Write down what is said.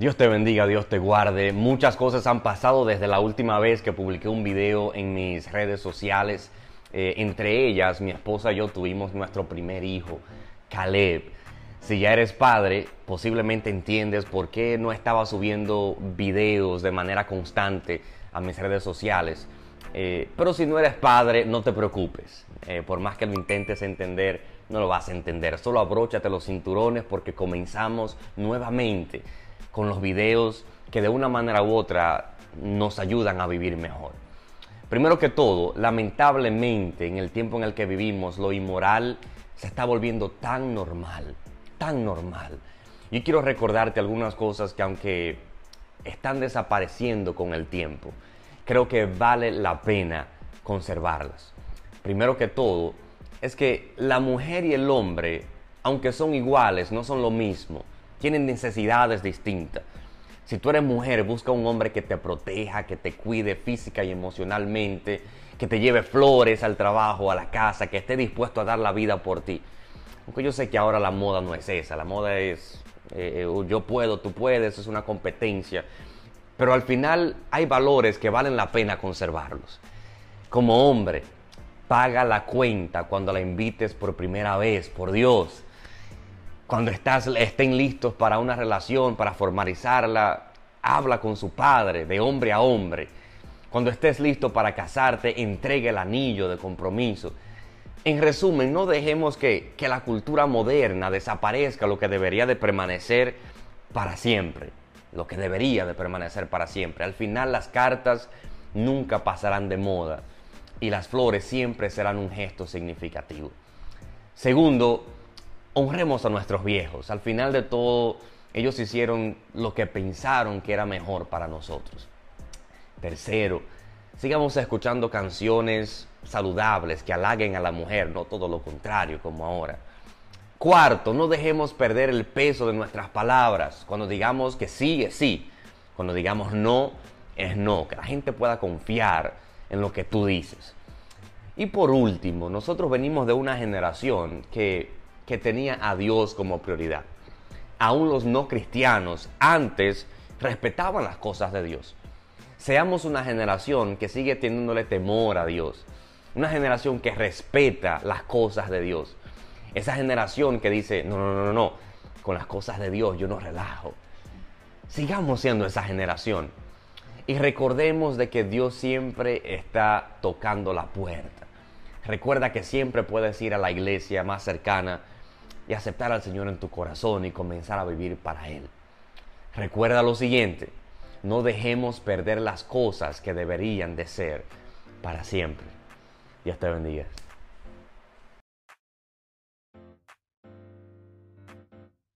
Dios te bendiga, Dios te guarde. Muchas cosas han pasado desde la última vez que publiqué un video en mis redes sociales. Eh, entre ellas, mi esposa y yo tuvimos nuestro primer hijo, Caleb. Si ya eres padre, posiblemente entiendes por qué no estaba subiendo videos de manera constante a mis redes sociales. Eh, pero si no eres padre, no te preocupes. Eh, por más que lo intentes entender, no lo vas a entender. Solo abróchate los cinturones porque comenzamos nuevamente con los videos que de una manera u otra nos ayudan a vivir mejor. Primero que todo, lamentablemente en el tiempo en el que vivimos, lo inmoral se está volviendo tan normal, tan normal. Y quiero recordarte algunas cosas que aunque están desapareciendo con el tiempo, creo que vale la pena conservarlas. Primero que todo, es que la mujer y el hombre, aunque son iguales, no son lo mismo tienen necesidades distintas. Si tú eres mujer, busca un hombre que te proteja, que te cuide física y emocionalmente, que te lleve flores al trabajo, a la casa, que esté dispuesto a dar la vida por ti. Aunque yo sé que ahora la moda no es esa, la moda es eh, eh, yo puedo, tú puedes, es una competencia. Pero al final hay valores que valen la pena conservarlos. Como hombre, paga la cuenta cuando la invites por primera vez, por Dios cuando estás, estén listos para una relación, para formalizarla, habla con su padre de hombre a hombre. Cuando estés listo para casarte, entregue el anillo de compromiso. En resumen, no dejemos que, que la cultura moderna desaparezca lo que debería de permanecer para siempre. Lo que debería de permanecer para siempre. Al final las cartas nunca pasarán de moda y las flores siempre serán un gesto significativo. Segundo, honremos a nuestros viejos. Al final de todo, ellos hicieron lo que pensaron que era mejor para nosotros. Tercero, sigamos escuchando canciones saludables que halaguen a la mujer, no todo lo contrario como ahora. Cuarto, no dejemos perder el peso de nuestras palabras. Cuando digamos que sí, es sí. Cuando digamos no, es no. Que la gente pueda confiar en lo que tú dices. Y por último, nosotros venimos de una generación que que tenía a Dios como prioridad. Aún los no cristianos antes respetaban las cosas de Dios. Seamos una generación que sigue teniéndole temor a Dios. Una generación que respeta las cosas de Dios. Esa generación que dice, no, no, no, no, con las cosas de Dios yo no relajo. Sigamos siendo esa generación. Y recordemos de que Dios siempre está tocando la puerta. Recuerda que siempre puedes ir a la iglesia más cercana y aceptar al Señor en tu corazón y comenzar a vivir para Él. Recuerda lo siguiente, no dejemos perder las cosas que deberían de ser para siempre. Dios te bendiga.